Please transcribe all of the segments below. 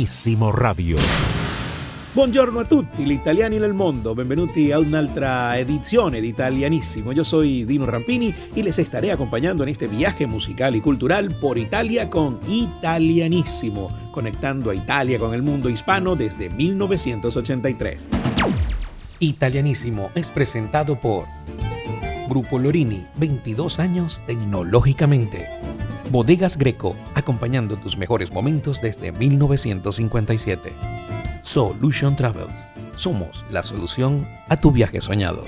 Italianissimo Radio. Buongiorno a tutti, gli italiani nel mondo, benvenuti a un'altra edizione di Italianissimo. Yo soy Dino Rampini y les estaré acompañando en este viaje musical y cultural por Italia con Italianissimo, conectando a Italia con el mundo hispano desde 1983. Italianissimo es presentado por Grupo Lorini, 22 años tecnológicamente. Bodegas Greco, acompañando tus mejores momentos desde 1957. Solution Travels, somos la solución a tu viaje soñado.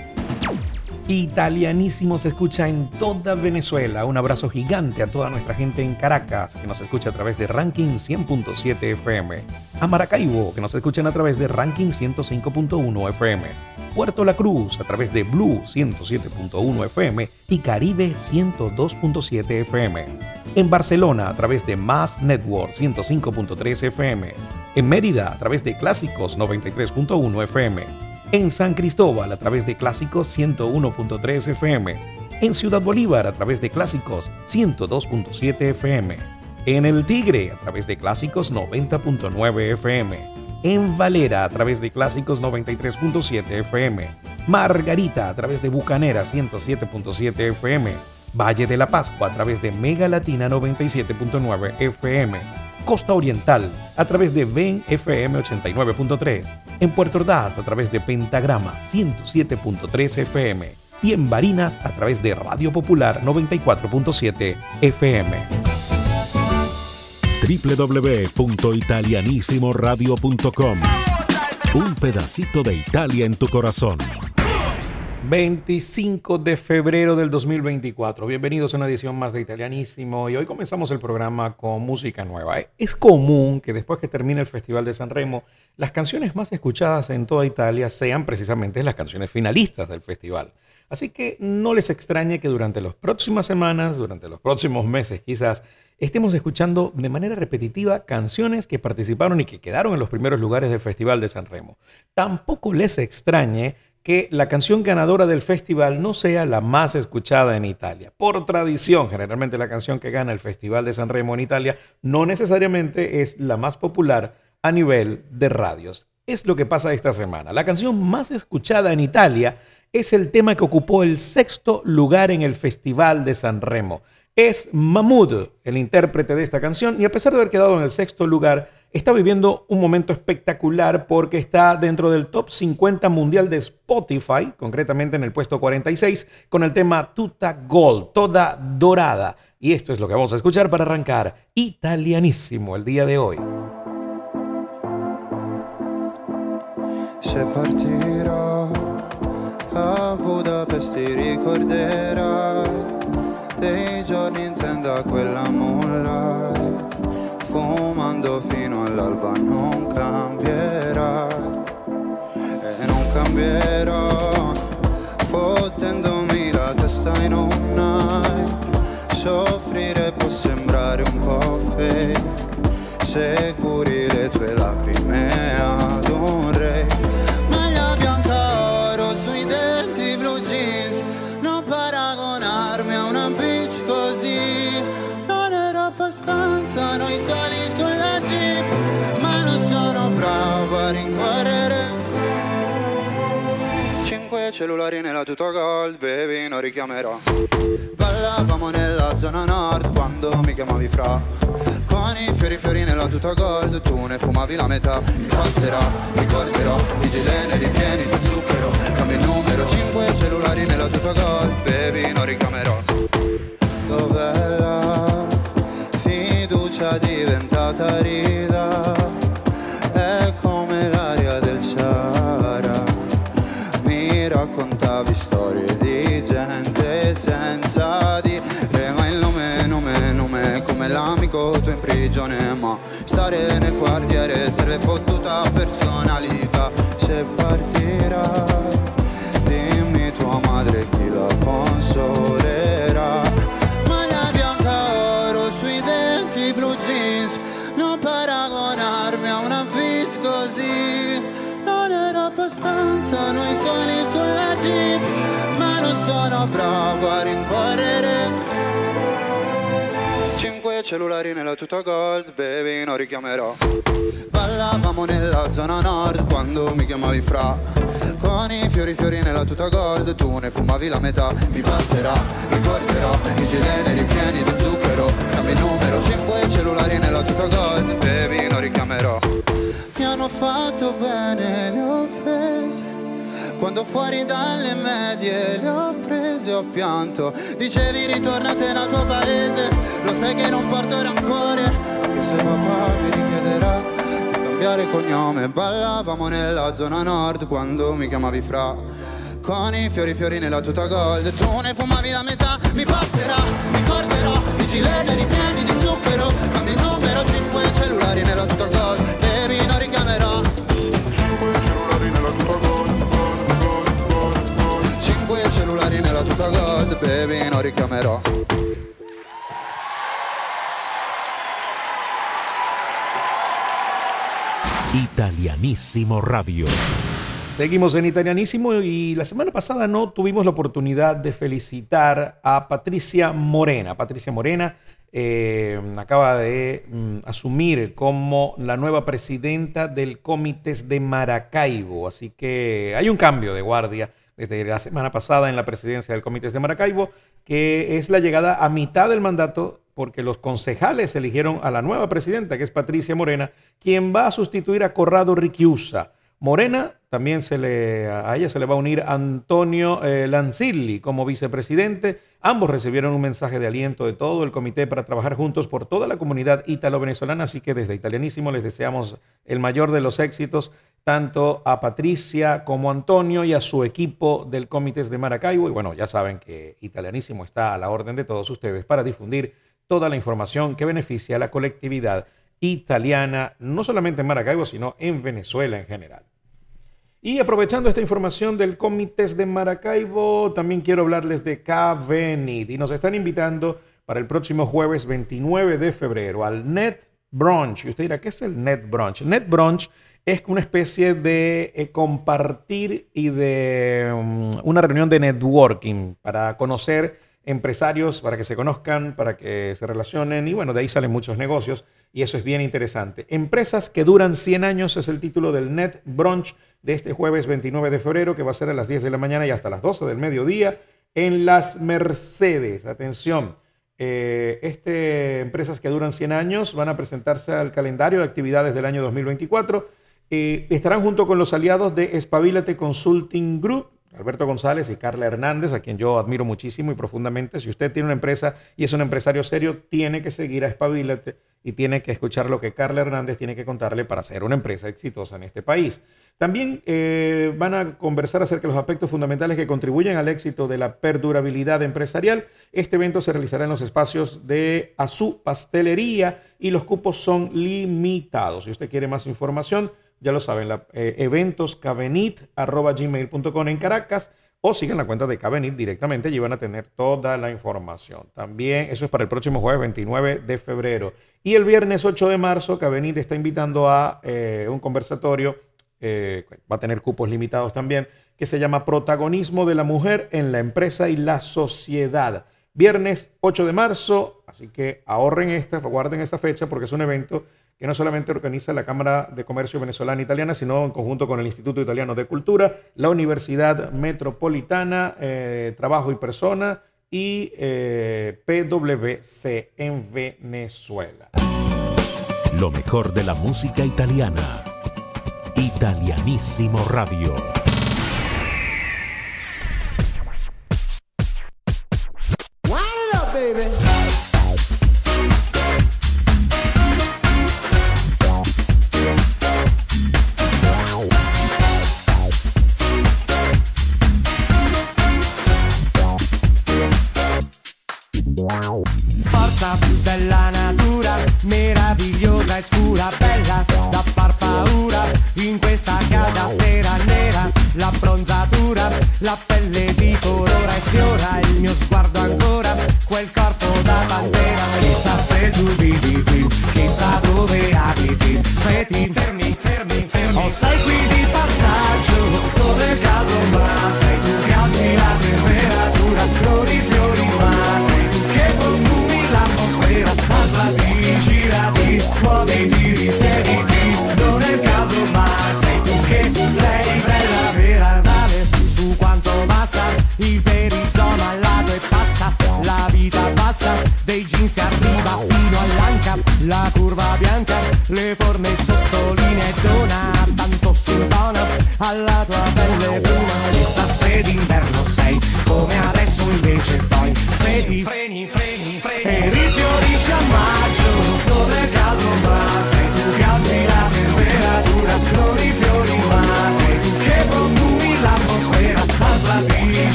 Italianísimo se escucha en toda Venezuela. Un abrazo gigante a toda nuestra gente en Caracas, que nos escucha a través de Ranking 100.7 FM. A Maracaibo, que nos escuchan a través de Ranking 105.1 FM. Puerto La Cruz, a través de Blue 107.1 FM y Caribe 102.7 FM. En Barcelona, a través de Mass Network 105.3 FM en Mérida a través de Clásicos 93.1 FM, en San Cristóbal a través de Clásicos 101.3 FM, en Ciudad Bolívar a través de Clásicos 102.7 FM, en El Tigre a través de Clásicos 90.9 FM, en Valera a través de Clásicos 93.7 FM, Margarita a través de Bucanera 107.7 FM, Valle de la Pascua a través de Mega Latina 97.9 FM, Costa Oriental a través de Ven FM 89.3, en Puerto Ordaz a través de Pentagrama 107.3 FM y en Barinas a través de Radio Popular 94.7 FM. www.italianissimoradio.com Un pedacito de Italia en tu corazón. 25 de febrero del 2024. Bienvenidos a una edición más de Italianísimo y hoy comenzamos el programa con música nueva. Es común que después que termine el Festival de San Remo, las canciones más escuchadas en toda Italia sean precisamente las canciones finalistas del festival. Así que no les extrañe que durante las próximas semanas, durante los próximos meses quizás, estemos escuchando de manera repetitiva canciones que participaron y que quedaron en los primeros lugares del Festival de San Remo. Tampoco les extrañe que la canción ganadora del festival no sea la más escuchada en Italia. Por tradición, generalmente la canción que gana el Festival de San Remo en Italia no necesariamente es la más popular a nivel de radios. Es lo que pasa esta semana. La canción más escuchada en Italia es el tema que ocupó el sexto lugar en el Festival de San Remo. Es Mahmoud, el intérprete de esta canción, y a pesar de haber quedado en el sexto lugar, está viviendo un momento espectacular porque está dentro del top 50 mundial de Spotify, concretamente en el puesto 46, con el tema Tuta Gold, toda dorada. Y esto es lo que vamos a escuchar para arrancar italianísimo el día de hoy. Se dei giorni in Cellulari nella tuta gold, baby, non richiamerò. Ballavamo nella zona nord quando mi chiamavi fra. Con i fiori fiori nella tuta gold, tu ne fumavi la metà. Mi passerà, ricorderò, i gilene ripieni di zucchero. Cambio il numero, cinque cellulari nella tuta gold, baby, non richiamerò. Dov'è la fiducia diventata rida prigione Ma stare nel quartiere serve fottuta personalità. Se partirai Dimmi tua madre chi la consolerà. Maglia bianca oro sui denti blu jeans. Non paragonarmi a una bis così. Non era abbastanza noi suoni sulla jeep. Ma non sono bravo a rincorrere cellulari nella tuta gold, baby, non richiamerò. Ballavamo nella zona nord quando mi chiamavi fra. Con i fiori fiori nella tuta gold, tu ne fumavi la metà. Mi passerà, ricorderò, i gilene ripieni di zucchero. Cambio il numero, cinque cellulari nella tuta gold, baby, non richiamerò. Mi hanno fatto bene le offese quando fuori dalle medie le ho prese ho pianto. Dicevi ritornate nel tuo paese. Lo sai che non porto rancore. Anche se papà mi richiederà Di cambiare cognome. Ballavamo nella zona nord Quando mi chiamavi fra. Con i fiori fiori nella tuta gold. Tu ne fumavi la metà Mi passerà, ricorderò I gilene ripieni di zucchero. Cambio il numero 5 cellulari nella tuta gold cellulari nella tuta gold, baby, non richiamerò. Italianísimo Radio. Seguimos en Italianísimo y la semana pasada no tuvimos la oportunidad de felicitar a Patricia Morena. Patricia Morena eh, acaba de mm, asumir como la nueva presidenta del Comités de Maracaibo. Así que hay un cambio de guardia desde la semana pasada en la presidencia del Comités de Maracaibo, que es la llegada a mitad del mandato porque los concejales eligieron a la nueva presidenta, que es Patricia Morena, quien va a sustituir a Corrado Riquiusa. Morena, también se le, a ella se le va a unir Antonio eh, como vicepresidente. Ambos recibieron un mensaje de aliento de todo el comité para trabajar juntos por toda la comunidad italo-venezolana, así que desde Italianísimo les deseamos el mayor de los éxitos tanto a Patricia como a Antonio y a su equipo del Comité de Maracaibo. Y bueno, ya saben que Italianísimo está a la orden de todos ustedes para difundir toda la información que beneficia a la colectividad italiana, no solamente en Maracaibo, sino en Venezuela en general. Y aprovechando esta información del Comité de Maracaibo, también quiero hablarles de Cavenid y nos están invitando para el próximo jueves 29 de febrero al Net Brunch. Y usted dirá, ¿qué es el Net Brunch? Net Brunch es una especie de eh, compartir y de um, una reunión de networking para conocer empresarios, para que se conozcan, para que se relacionen y bueno, de ahí salen muchos negocios y eso es bien interesante. Empresas que duran 100 años es el título del Net Brunch de este jueves 29 de febrero, que va a ser a las 10 de la mañana y hasta las 12 del mediodía en Las Mercedes. Atención, eh, este, empresas que duran 100 años van a presentarse al calendario de actividades del año 2024. Eh, estarán junto con los aliados de Espabilate Consulting Group, Alberto González y Carla Hernández, a quien yo admiro muchísimo y profundamente. Si usted tiene una empresa y es un empresario serio, tiene que seguir a Espabilate y tiene que escuchar lo que Carla Hernández tiene que contarle para ser una empresa exitosa en este país. También eh, van a conversar acerca de los aspectos fundamentales que contribuyen al éxito de la perdurabilidad empresarial. Este evento se realizará en los espacios de Azú Pastelería y los cupos son limitados. Si usted quiere más información, ya lo saben, la, eh, eventoscabenit.gmail.com en Caracas o sigan la cuenta de Cabenit directamente y van a tener toda la información. También eso es para el próximo jueves 29 de febrero. Y el viernes 8 de marzo, Cabenit está invitando a eh, un conversatorio, eh, va a tener cupos limitados también, que se llama Protagonismo de la Mujer en la Empresa y la Sociedad. Viernes 8 de marzo, así que ahorren esta, guarden esta fecha porque es un evento que no solamente organiza la Cámara de Comercio Venezolana Italiana, sino en conjunto con el Instituto Italiano de Cultura, la Universidad Metropolitana, eh, Trabajo y Persona y eh, PwC en Venezuela. Lo mejor de la música italiana. Italianísimo Radio. la pelle di colora e fiora il mio sguardo ancora quel corpo da bandera chissà se tu vivi qui chissà dove abiti. Se ti fermi fermi fermi o sei qui di passaggio dove il caldo va. Sei tu che alzi la temperatura fiori fiori ma sei tu che profumi l'atmosfera. Alzati girati muovi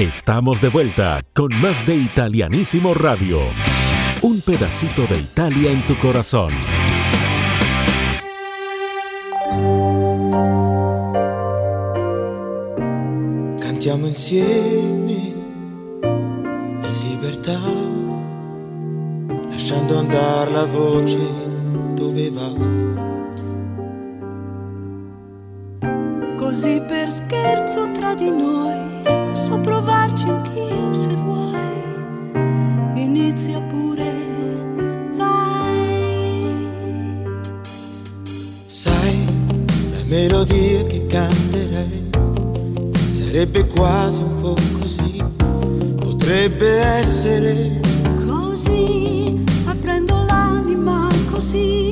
Estamos de vuelta con más de Italianísimo Radio. Un pedacito de Italia en tu corazón. Cantiamo insieme in libertà, lasciando andare la voce dove va. Così per scherzo tra di noi posso provarci anch'io se vuoi. Inizia pure, vai. Sai, la melodia che canterei sarebbe quasi un po' così, potrebbe essere così, aprendo l'anima così,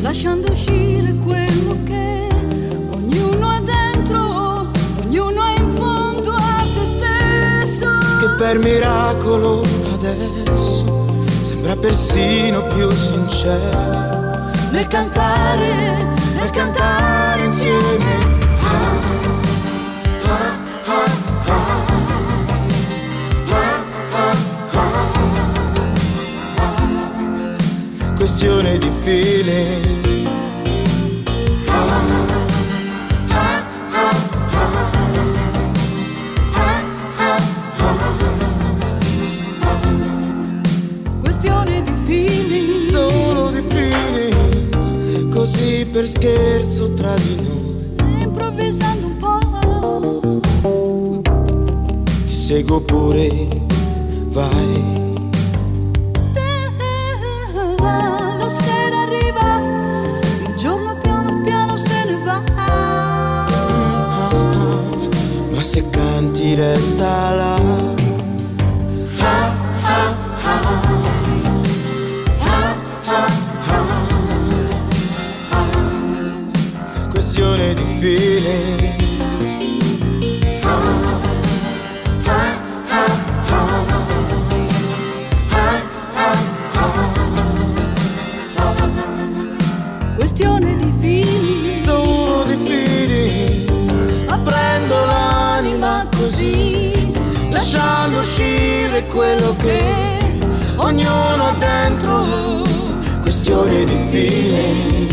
lasciando uscire quello che per miracolo adesso. Sembra persino più sincero. Nel cantare, nel cantare insieme. Questione di feeling scherzo tra di noi. Improvvisando un po'. Ti seguo pure, vai. La sera arriva, il giorno piano piano se ne va. Ma se canti resta là. Quello che ognuno ha dentro questione di feeling,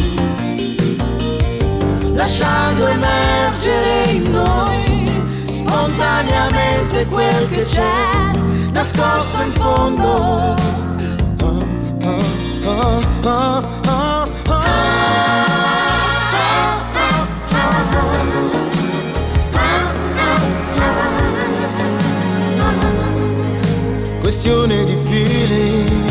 lasciando emergere in noi spontaneamente quel che c'è nascosto in fondo. Oh, oh, oh, questione di feeling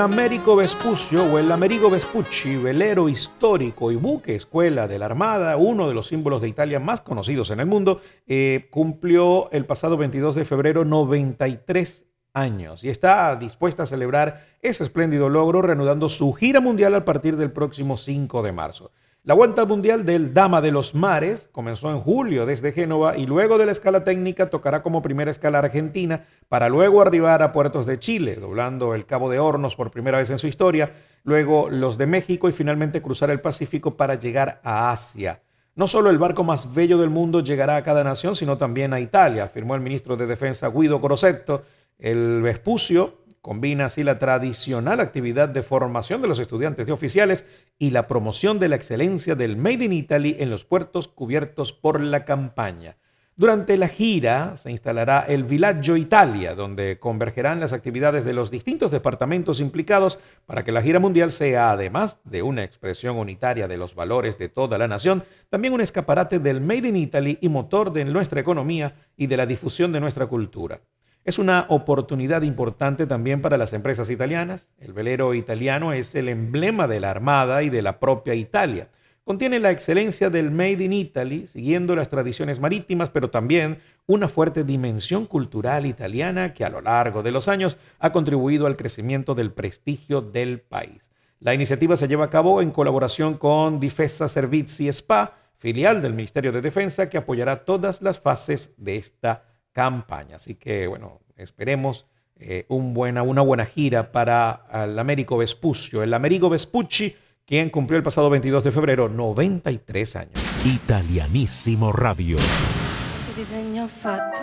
Américo Vespucio o el Amerigo Vespucci, velero histórico y buque escuela de la Armada, uno de los símbolos de Italia más conocidos en el mundo, eh, cumplió el pasado 22 de febrero 93 años y está dispuesta a celebrar ese espléndido logro reanudando su gira mundial a partir del próximo 5 de marzo. La Vuelta Mundial del Dama de los Mares comenzó en julio desde Génova y luego de la escala técnica tocará como primera escala Argentina para luego arribar a puertos de Chile, doblando el Cabo de Hornos por primera vez en su historia, luego los de México y finalmente cruzar el Pacífico para llegar a Asia. No solo el barco más bello del mundo llegará a cada nación, sino también a Italia, afirmó el ministro de Defensa Guido Crosetto. El Vespucio combina así la tradicional actividad de formación de los estudiantes de oficiales y la promoción de la excelencia del Made in Italy en los puertos cubiertos por la campaña. Durante la gira se instalará el Villaggio Italia, donde convergerán las actividades de los distintos departamentos implicados para que la gira mundial sea, además de una expresión unitaria de los valores de toda la nación, también un escaparate del Made in Italy y motor de nuestra economía y de la difusión de nuestra cultura. Es una oportunidad importante también para las empresas italianas. El velero italiano es el emblema de la Armada y de la propia Italia. Contiene la excelencia del Made in Italy, siguiendo las tradiciones marítimas, pero también una fuerte dimensión cultural italiana que a lo largo de los años ha contribuido al crecimiento del prestigio del país. La iniciativa se lleva a cabo en colaboración con Difesa Servizi SPA, filial del Ministerio de Defensa, que apoyará todas las fases de esta campaña. Así que, bueno, esperemos eh, un buena, una buena gira para el Américo Vespuccio, el Amerigo Vespucci, quien cumplió el pasado 22 de febrero 93 años. Italianissimo Radio. Quanti disegni ho fatto,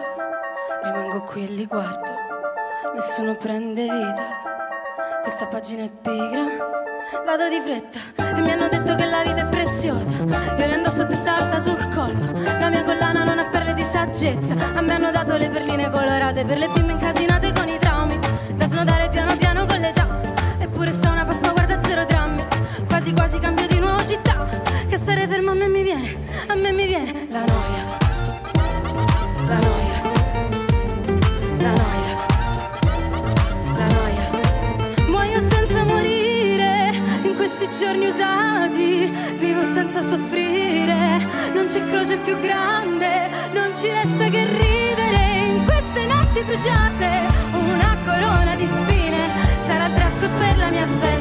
rimango qui e li guardo, nessuno prende vita, questa pagina è pigra, vado di fretta e mi hanno detto che la vita è preziosa, io le indosso a testa alta sul collo, la mia collana non di saggezza, a me hanno dato le perline colorate per le bimbe incasinate con i traumi, da snodare piano piano con l'età, eppure sta una Pasqua guarda zero drammi, quasi quasi cambio di nuovo città, che stare fermo a me mi viene, a me mi viene. La noia. La noia, la noia, la noia. Muoio senza morire in questi giorni usati. Vivo senza soffrire, c'è croce più grande, non ci resta che ridere in queste notti bruciate. Una corona di spine sarà il code per la mia festa.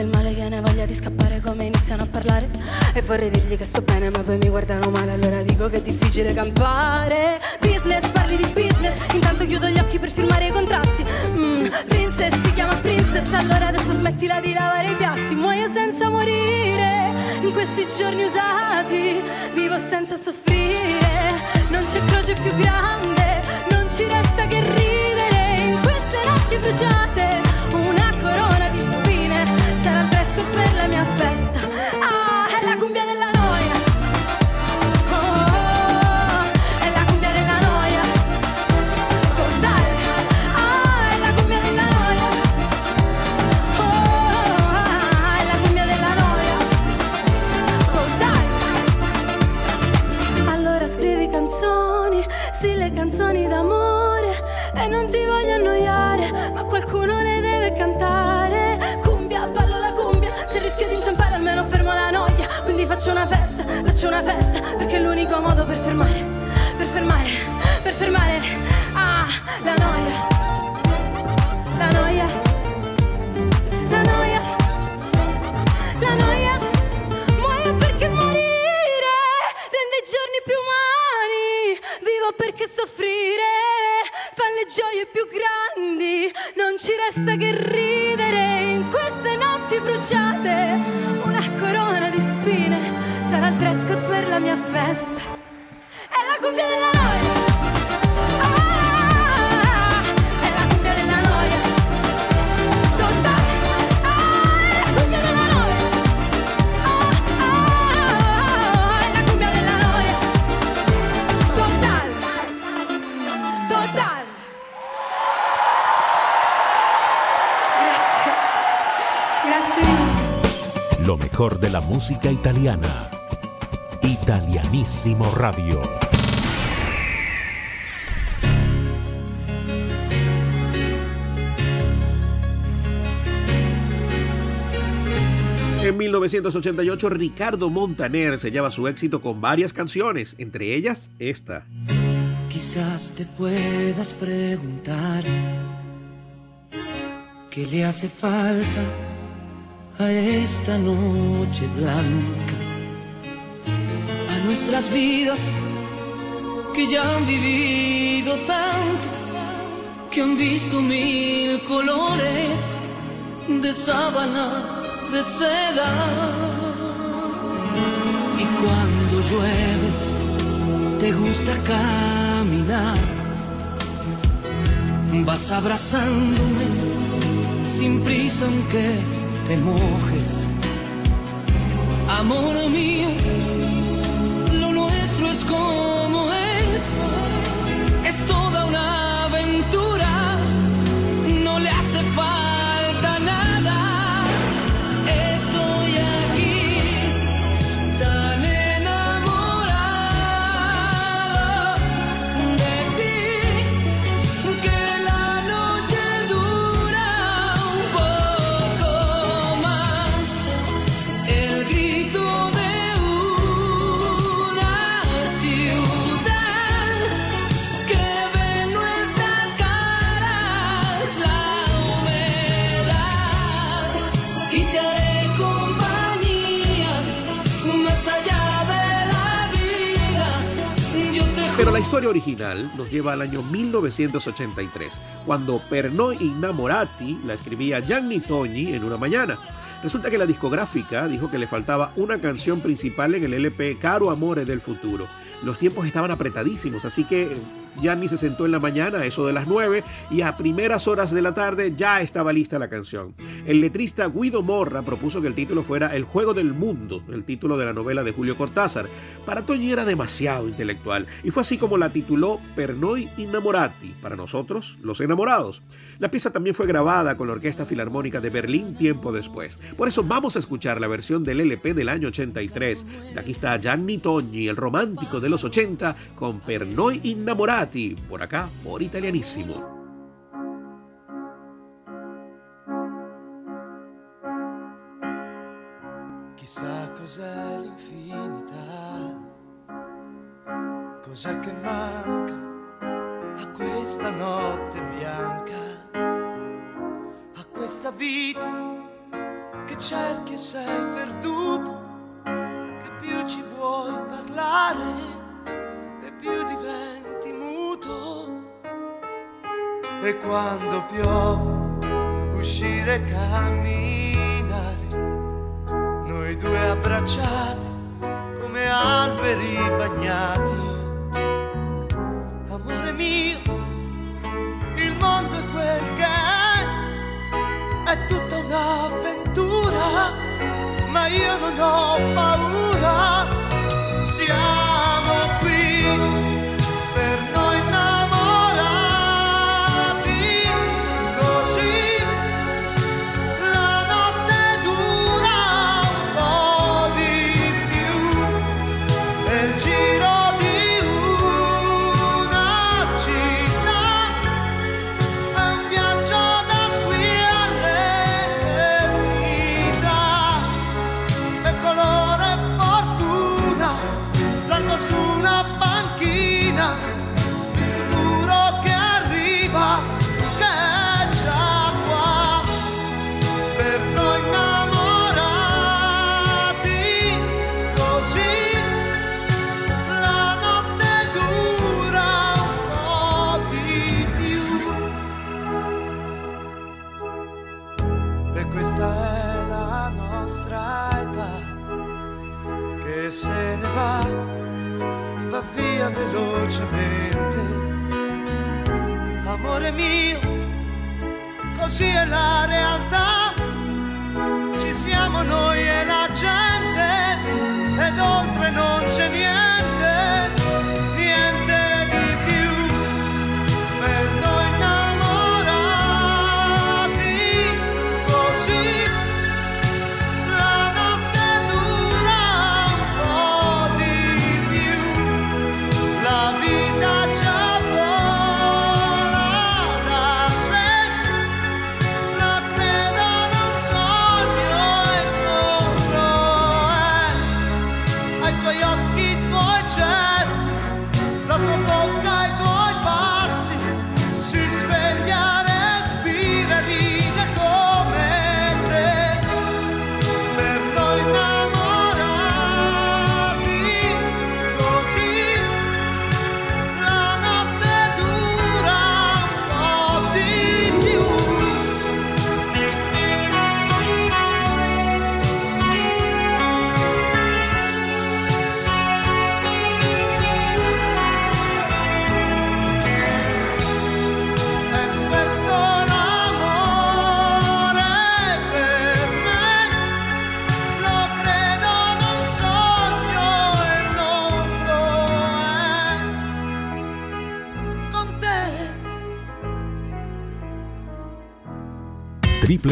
Il male viene voglia di scappare come iniziano a parlare. E vorrei dirgli che sto bene ma poi mi guardano male Allora dico che è difficile campare. Business, parli di business. Intanto chiudo gli occhi per firmare i contratti. Mm, Princess, si chiama princess. Allora adesso smettila di lavare i piatti. Muoio senza morire. In questi giorni usati Vivo senza soffrire. Non c'è croce più grande. Non ci resta che ridere In queste notti bruciate per la mia festa faccio una festa Perché è l'unico modo per fermare, per fermare, per fermare. Ah, la noia. La noia. La noia. La noia. Muoio perché morire rende giorni più umani. Vivo perché soffrire mia festa. È la cumbia. Lo mejor de la música italiana. Italianissimo Radio. En 1988 Ricardo Montaner sellaba su éxito con varias canciones, entre ellas esta. Quizás te puedas preguntar qué le hace falta a esta noche blanca, nuestras vidas que ya han vivido tanto, que han visto mil colores de sábana, de seda. Y cuando llueve, te gusta caminar. Vas abrazándome sin prisa aunque te mojes. Amor mío, nuestro es como. Es historia original nos lleva al año 1983, cuando Pernod Innamorati la escribía Gianni Togni en una mañana. Resulta que la discográfica dijo que le faltaba una canción principal en el LP Caro Amore del Futuro. Los tiempos estaban apretadísimos, así que Gianni se sentó en la mañana, eso de las 9, y a primeras horas de la tarde ya estaba lista la canción. El letrista Guido Morra propuso que el título fuera El Juego del Mundo, el título de la novela de Julio Cortázar. Para Toñi era demasiado intelectual, y fue así como la tituló Pernoi Innamorati, para nosotros, los enamorados. La pieza también fue grabada con la Orquesta Filarmónica de Berlín tiempo después. Por eso vamos a escuchar la versión del LP del año 83. De aquí está Gianni Togni, el romántico de los 80, con Pernoi Innamorati, por acá, por Italianissimo. Chissà cos'è l'infinità, cos'è che manca a questa notte bianca, a questa vita cerchi e sei perduto, che più ci vuoi parlare e più diventi muto. E quando piove, uscire camminare, noi due abbracciati come alberi bagnati. Amore mio, il mondo è quel che è, è tutta un'avventura, ma io non ho paura. Siamo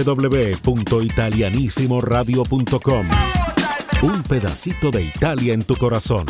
www.italianissimoradio.com Un pedacito de Italia en tu corazón.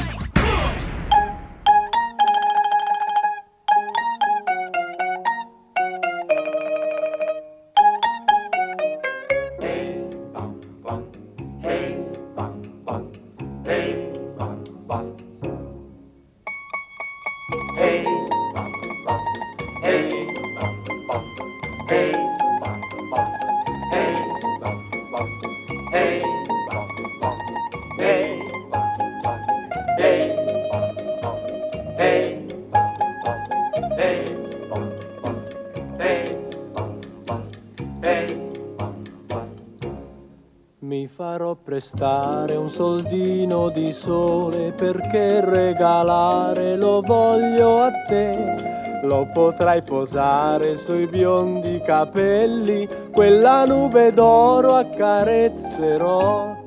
Potrai posare sui biondi capelli, quella nube d'oro accarezzerò.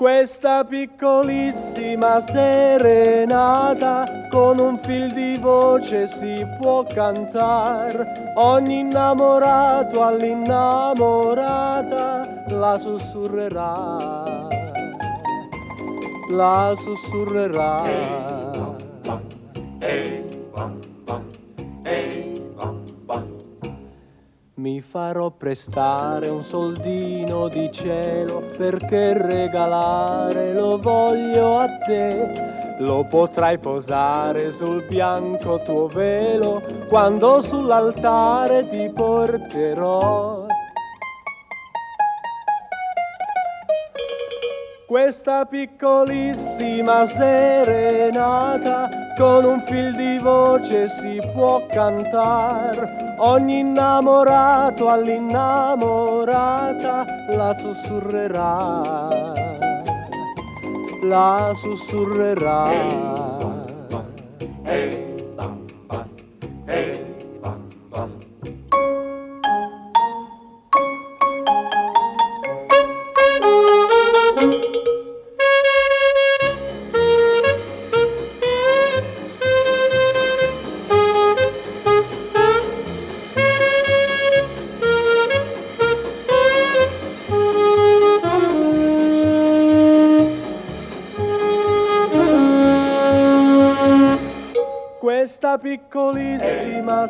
Questa piccolissima serenata con un fil di voce si può cantare. Ogni innamorato all'innamorata la sussurrerà. La sussurrerà. Mi farò prestare un soldino di cielo perché regalare lo voglio a te. lo potrai posare sul bianco tuo velo quando sull'altare ti porterò. Questa piccolissima serenata con un fil di voce si può cantare. Ogni innamorato all'innamorata la sussurrerà, la sussurrerà. Questa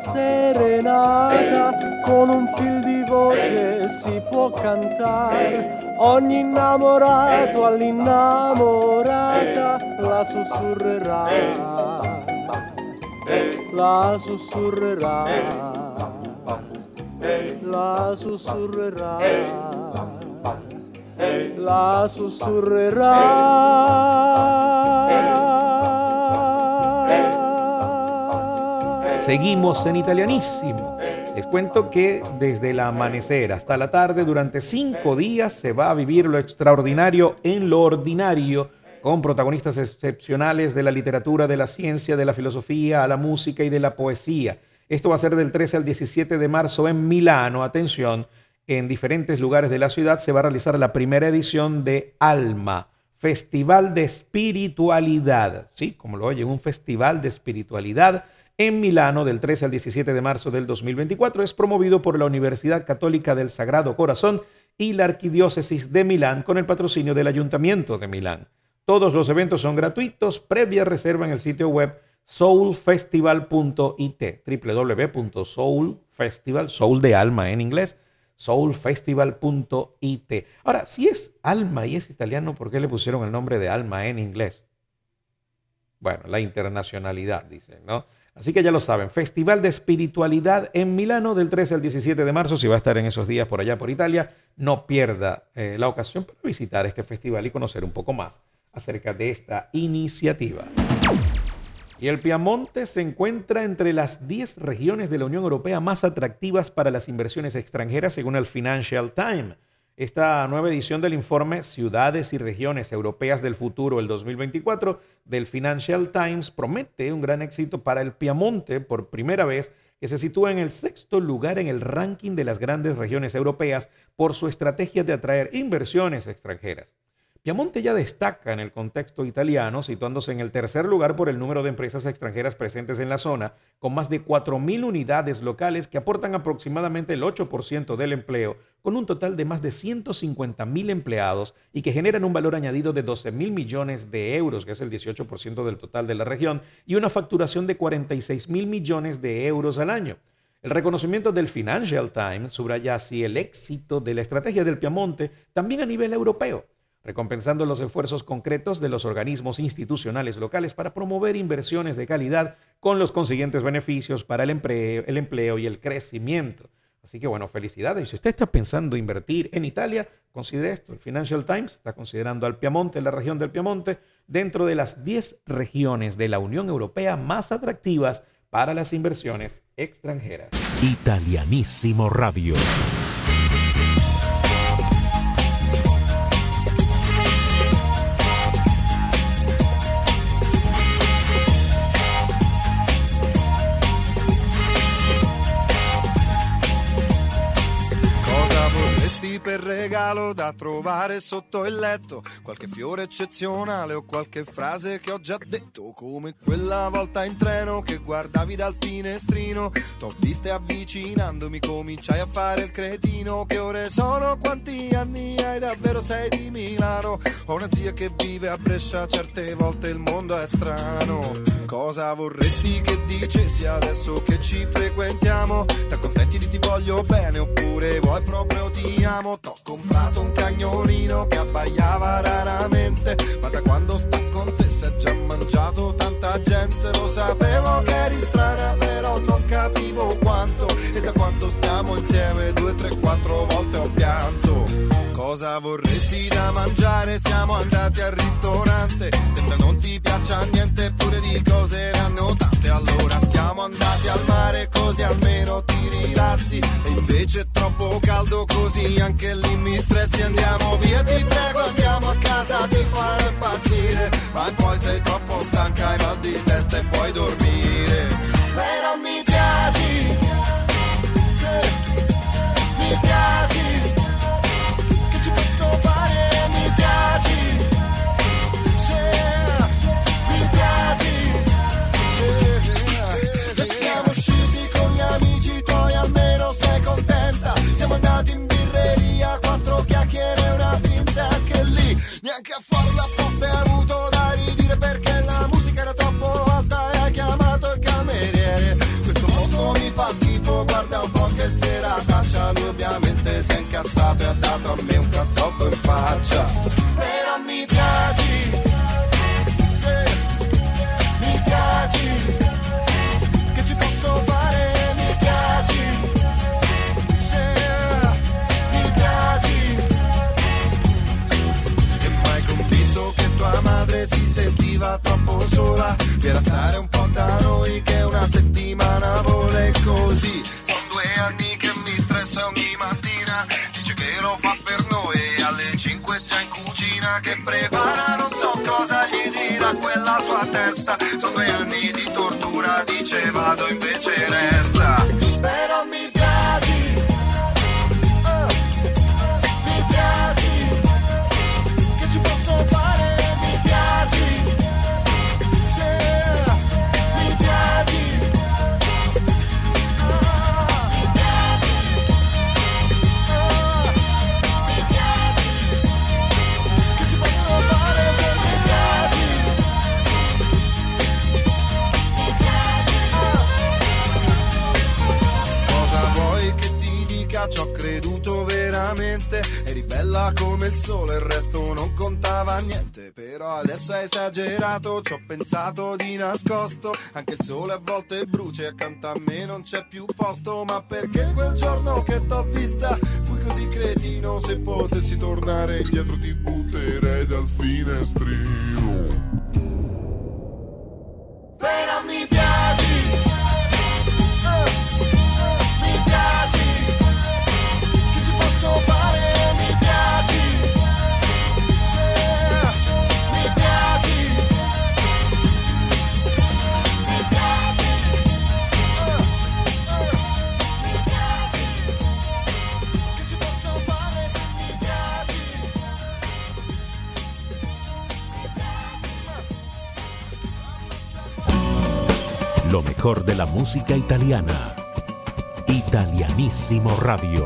serenata con un fil di voce si può cantare. Ogni innamorato all'innamorata la sussurrerà, la sussurrerà, la sussurrerà, la sussurrerà. Seguimos en italianísimo. Les cuento que desde el amanecer hasta la tarde, durante cinco días, se va a vivir lo extraordinario en lo ordinario, con protagonistas excepcionales de la literatura, de la ciencia, de la filosofía, a la música y de la poesía. Esto va a ser del 13 al 17 de marzo en Milano. Atención, en diferentes lugares de la ciudad se va a realizar la primera edición de Alma, Festival de Espiritualidad. Sí, como lo oyen, un festival de espiritualidad en Milano del 13 al 17 de marzo del 2024. Es promovido por la Universidad Católica del Sagrado Corazón y la Arquidiócesis de Milán con el patrocinio del Ayuntamiento de Milán. Todos los eventos son gratuitos, previa reserva en el sitio web soulfestival.it, www.soulfestival, soul de alma en inglés, soulfestival.it. Ahora, si es alma y es italiano, ¿por qué le pusieron el nombre de alma en inglés? Bueno, la internacionalidad, dicen, ¿no? Así que ya lo saben, Festival de Espiritualidad en Milano del 13 al 17 de marzo. Si va a estar en esos días por allá por Italia, no pierda eh, la ocasión para visitar este festival y conocer un poco más acerca de esta iniciativa. Y el Piamonte se encuentra entre las 10 regiones de la Unión Europea más atractivas para las inversiones extranjeras según el Financial Times. Esta nueva edición del informe Ciudades y Regiones Europeas del Futuro el 2024 del Financial Times promete un gran éxito para el Piamonte por primera vez que se sitúa en el sexto lugar en el ranking de las grandes regiones europeas por su estrategia de atraer inversiones extranjeras. Piamonte ya destaca en el contexto italiano, situándose en el tercer lugar por el número de empresas extranjeras presentes en la zona, con más de 4.000 unidades locales que aportan aproximadamente el 8% del empleo, con un total de más de 150.000 empleados y que generan un valor añadido de 12.000 millones de euros, que es el 18% del total de la región, y una facturación de 46.000 millones de euros al año. El reconocimiento del Financial Times subraya así el éxito de la estrategia del Piamonte también a nivel europeo recompensando los esfuerzos concretos de los organismos institucionales locales para promover inversiones de calidad con los consiguientes beneficios para el empleo, el empleo y el crecimiento. Así que bueno, felicidades. Si usted está pensando invertir en Italia, considere esto. El Financial Times está considerando al Piamonte, la región del Piamonte, dentro de las 10 regiones de la Unión Europea más atractivas para las inversiones extranjeras. Italianísimo Radio. Da trovare sotto il letto? Qualche fiore eccezionale o qualche frase che ho già detto? Come quella volta in treno che guardavi dal finestrino. T'ho viste avvicinandomi, cominciai a fare il cretino. Che ore sono? Quanti anni hai? Davvero sei di Milano? Ho una zia che vive a Brescia, certe volte il mondo è strano. Cosa vorresti che dicessi adesso che ci frequentiamo? T'accontenti di ti voglio bene oppure vuoi proprio ti amo T'ho comprato un cagnolino che abbaiava raramente. Ma da quando sta con te si è già mangiato tanta gente. Lo sapevo che eri strana però non capivo quanto. E da quando stiamo insieme due, tre, quattro volte ho pianto Cosa vorresti da mangiare? Siamo andati al ristorante. Sembra non ti piaccia niente eppure di cose ne hanno tante. Allora siamo andati al mare così almeno ti rilassi. E invece è troppo caldo così anche lì mi stressi. Andiamo via ti prego andiamo a casa ti farò impazzire. Ma poi sei troppo stanca hai mal di testa e puoi dormire. Però da ridire perché la musica era troppo alta e hai chiamato il cameriere. Questo mondo mi fa schifo, guarda un po' che serataccia. Lui ovviamente si è incazzato e ha dato a me un cazzotto in faccia. Si sentiva troppo sola. Era stare un po' da noi che una settimana vuole così. Sono due anni che mi stressa ogni mattina. Dice che lo fa per noi. Alle 5 già in cucina che prepara. Non so cosa gli dirà quella sua testa. Sono due anni di tortura dice vado invece resta come il sole, il resto non contava niente. Però adesso hai esagerato, ci ho pensato di nascosto. Anche il sole a volte brucia e accanto a me non c'è più posto. Ma perché quel giorno che t'ho vista fui così cretino? Se potessi tornare indietro ti butterei dal finestrino. Però mi piaci, eh, mi Lo mejor de la música italiana. Italianísimo Radio.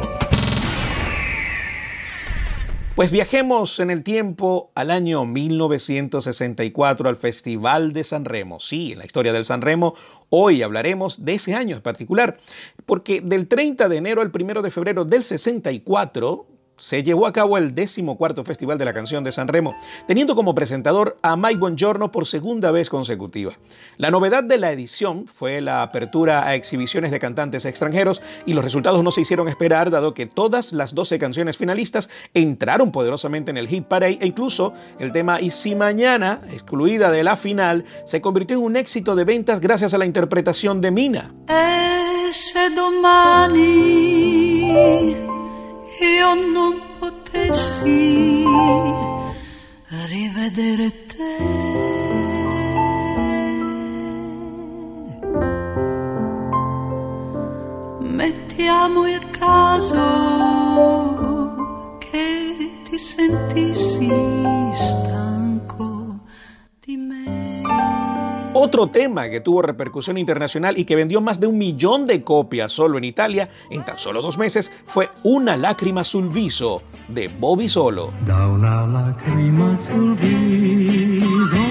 Pues viajemos en el tiempo al año 1964 al Festival de San Remo. Sí, en la historia del San Remo hoy hablaremos de ese año en particular, porque del 30 de enero al 1 de febrero del 64 se llevó a cabo el decimocuarto Festival de la Canción de San Remo, teniendo como presentador a Mike Bongiorno por segunda vez consecutiva. La novedad de la edición fue la apertura a exhibiciones de cantantes extranjeros y los resultados no se hicieron esperar, dado que todas las 12 canciones finalistas entraron poderosamente en el hit parade e incluso el tema Y si mañana, excluida de la final, se convirtió en un éxito de ventas gracias a la interpretación de Mina. Io non potessi rivedere te. Mettiamo il caso che ti sentissi stanco Otro tema que tuvo repercusión internacional y que vendió más de un millón de copias solo en Italia en tan solo dos meses fue Una lágrima sul viso de Bobby Solo. Da una sul viso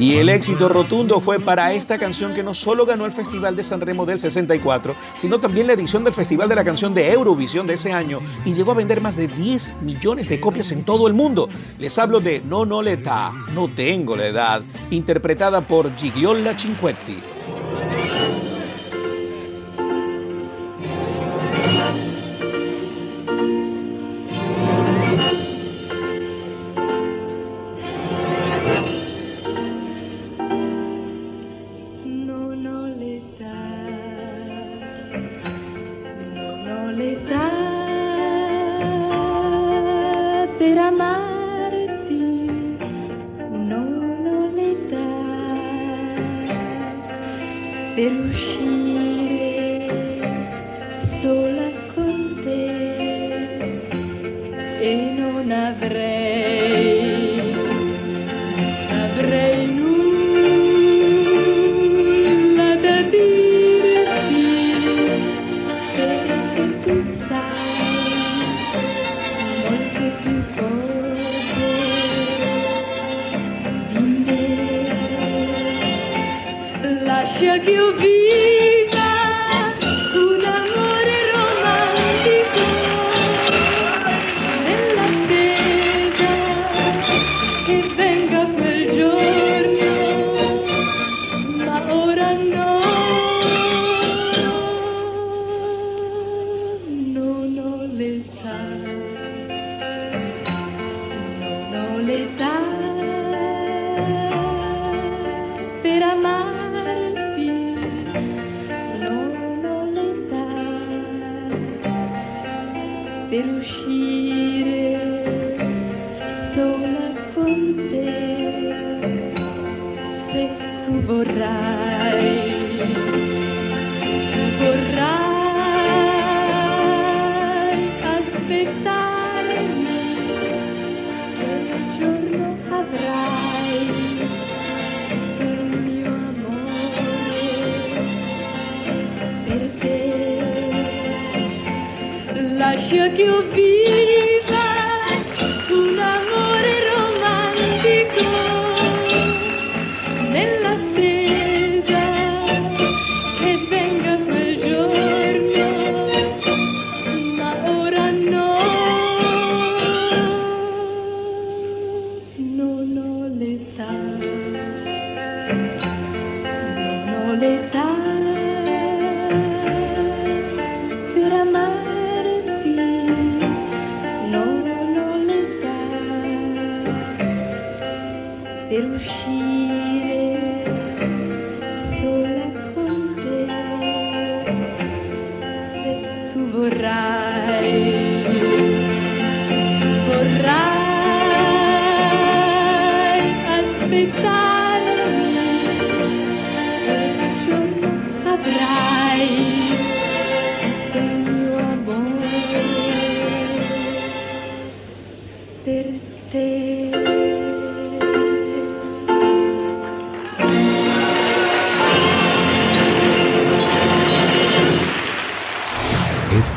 Y el éxito rotundo fue para esta canción que no solo ganó el Festival de San Remo del 64, sino también la edición del Festival de la Canción de Eurovisión de ese año y llegó a vender más de 10 millones de copias en todo el mundo. Les hablo de No No L'Età, No Tengo la Edad, interpretada por Gigliola Cinquetti. Per amarti, non ho l'età per uscire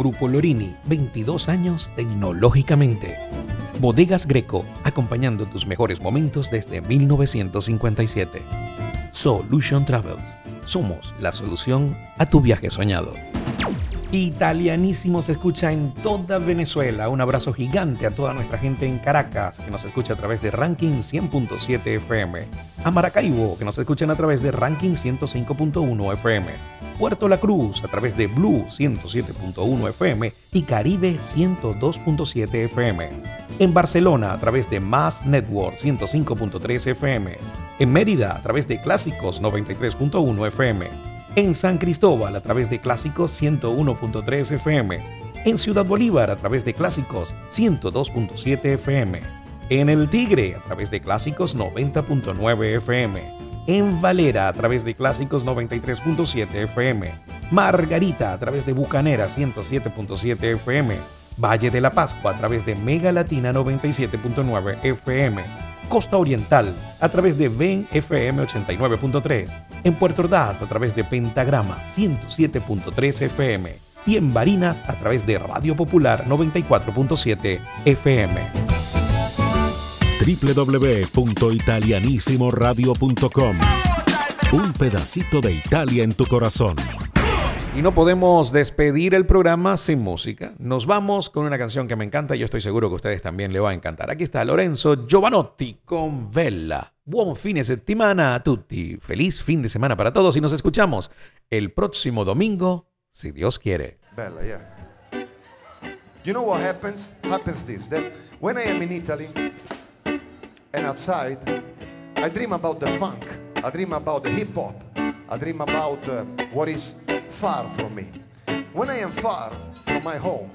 Grupo Lorini, 22 años tecnológicamente. Bodegas Greco, acompañando tus mejores momentos desde 1957. Solution Travels, somos la solución a tu viaje soñado. Italianísimo se escucha en toda Venezuela. Un abrazo gigante a toda nuestra gente en Caracas, que nos escucha a través de Ranking 100.7 FM. A Maracaibo, que nos escuchan a través de Ranking 105.1 FM. Puerto La Cruz, a través de Blue 107.1 FM y Caribe 102.7 FM. En Barcelona, a través de Mass Network 105.3 FM. En Mérida, a través de Clásicos 93.1 FM en San Cristóbal a través de Clásicos 101.3 FM, en Ciudad Bolívar a través de Clásicos 102.7 FM, en El Tigre a través de Clásicos 90.9 FM, en Valera a través de Clásicos 93.7 FM, Margarita a través de Bucanera 107.7 FM, Valle de la Pascua a través de Mega Latina 97.9 FM, Costa Oriental a través de Ven FM 89.3, en Puerto Ordaz a través de Pentagrama 107.3 FM y en Barinas a través de Radio Popular 94.7 FM. www.italianissimoradio.com Un pedacito de Italia en tu corazón. Y no podemos despedir el programa sin música. Nos vamos con una canción que me encanta y yo estoy seguro que a ustedes también le va a encantar. Aquí está Lorenzo Giovanotti con Bella. Buon fine settimana a tutti. Feliz fin de semana para todos y nos escuchamos el próximo domingo, si Dios quiere. Bella, yeah. You know what happens? Happens this that when I am in Italy and outside, I dream about the funk, I dream about the hip hop, I dream about uh, what is far from me. When I am far from my home,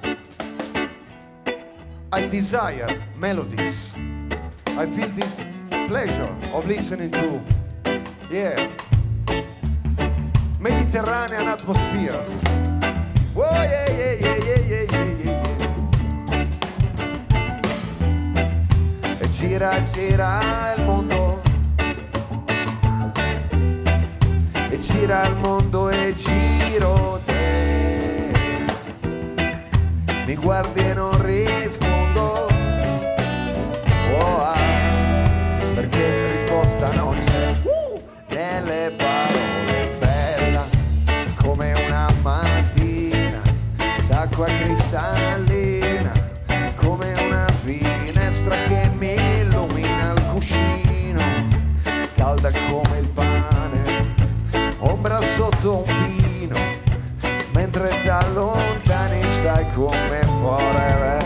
I desire melodies. I feel this pleasure of listening to, yeah, Mediterranean atmospheres. Whoa, yeah, yeah, yeah, yeah, yeah, yeah, yeah. E gira, gira il mondo. Gira il mondo e giro te. Mi guardi e non rispondo. Oh, ah, perché risposta non c'è. Come forever.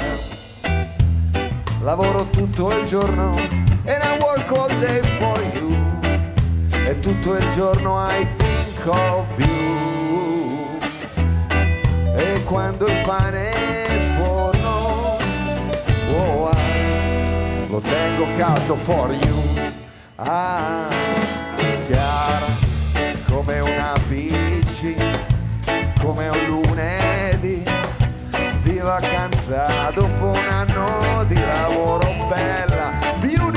Lavoro tutto il giorno and I work all day for you. E tutto il giorno I think of you. E quando il pane sforno oh, ah, lo tengo caldo for you. Ah, chiara come una bici come un lunedì vacanza. Dopo un anno di lavoro bella beautiful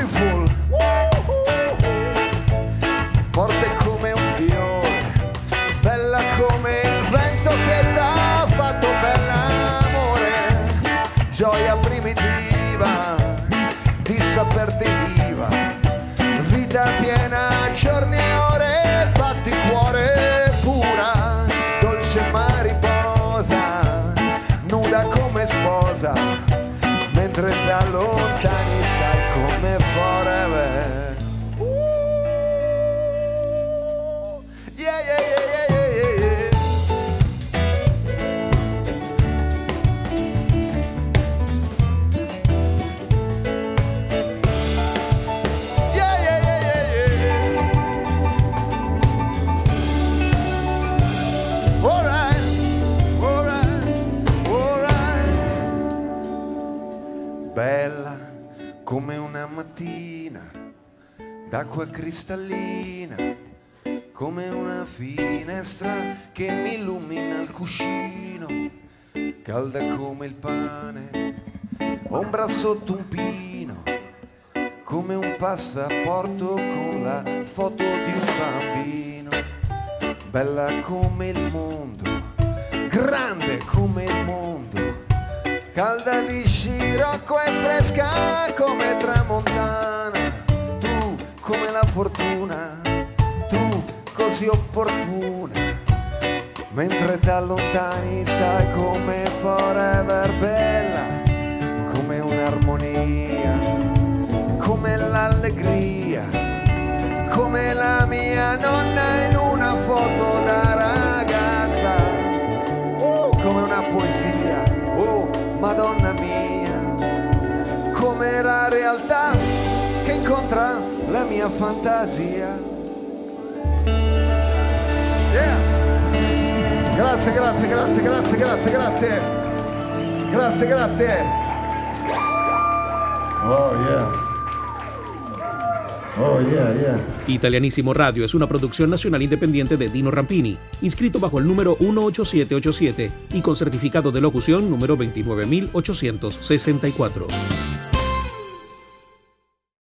cristallina, come una finestra che mi illumina il cuscino, calda come il pane, ombra sotto un pino come un passaporto con la foto di un bambino, bella come il mondo, grande come il mondo, calda di scirocco e fresca come tramontana, come la fortuna, tu così opportuna, mentre da lontani stai come forever bella, come un'armonia, come l'allegria, come la mia nonna in una foto da ragazza, oh, come una poesia, oh, madonna mia, come la realtà che incontra la mia fantasia. Yeah. Grazie, grazie, grazie, grazie, grazie, grazie. Grazie, grazie. Oh yeah. Oh yeah, yeah. Italianísimo Radio es una producción nacional independiente de Dino Rampini, inscrito bajo el número 18787 y con certificado de locución número 29864.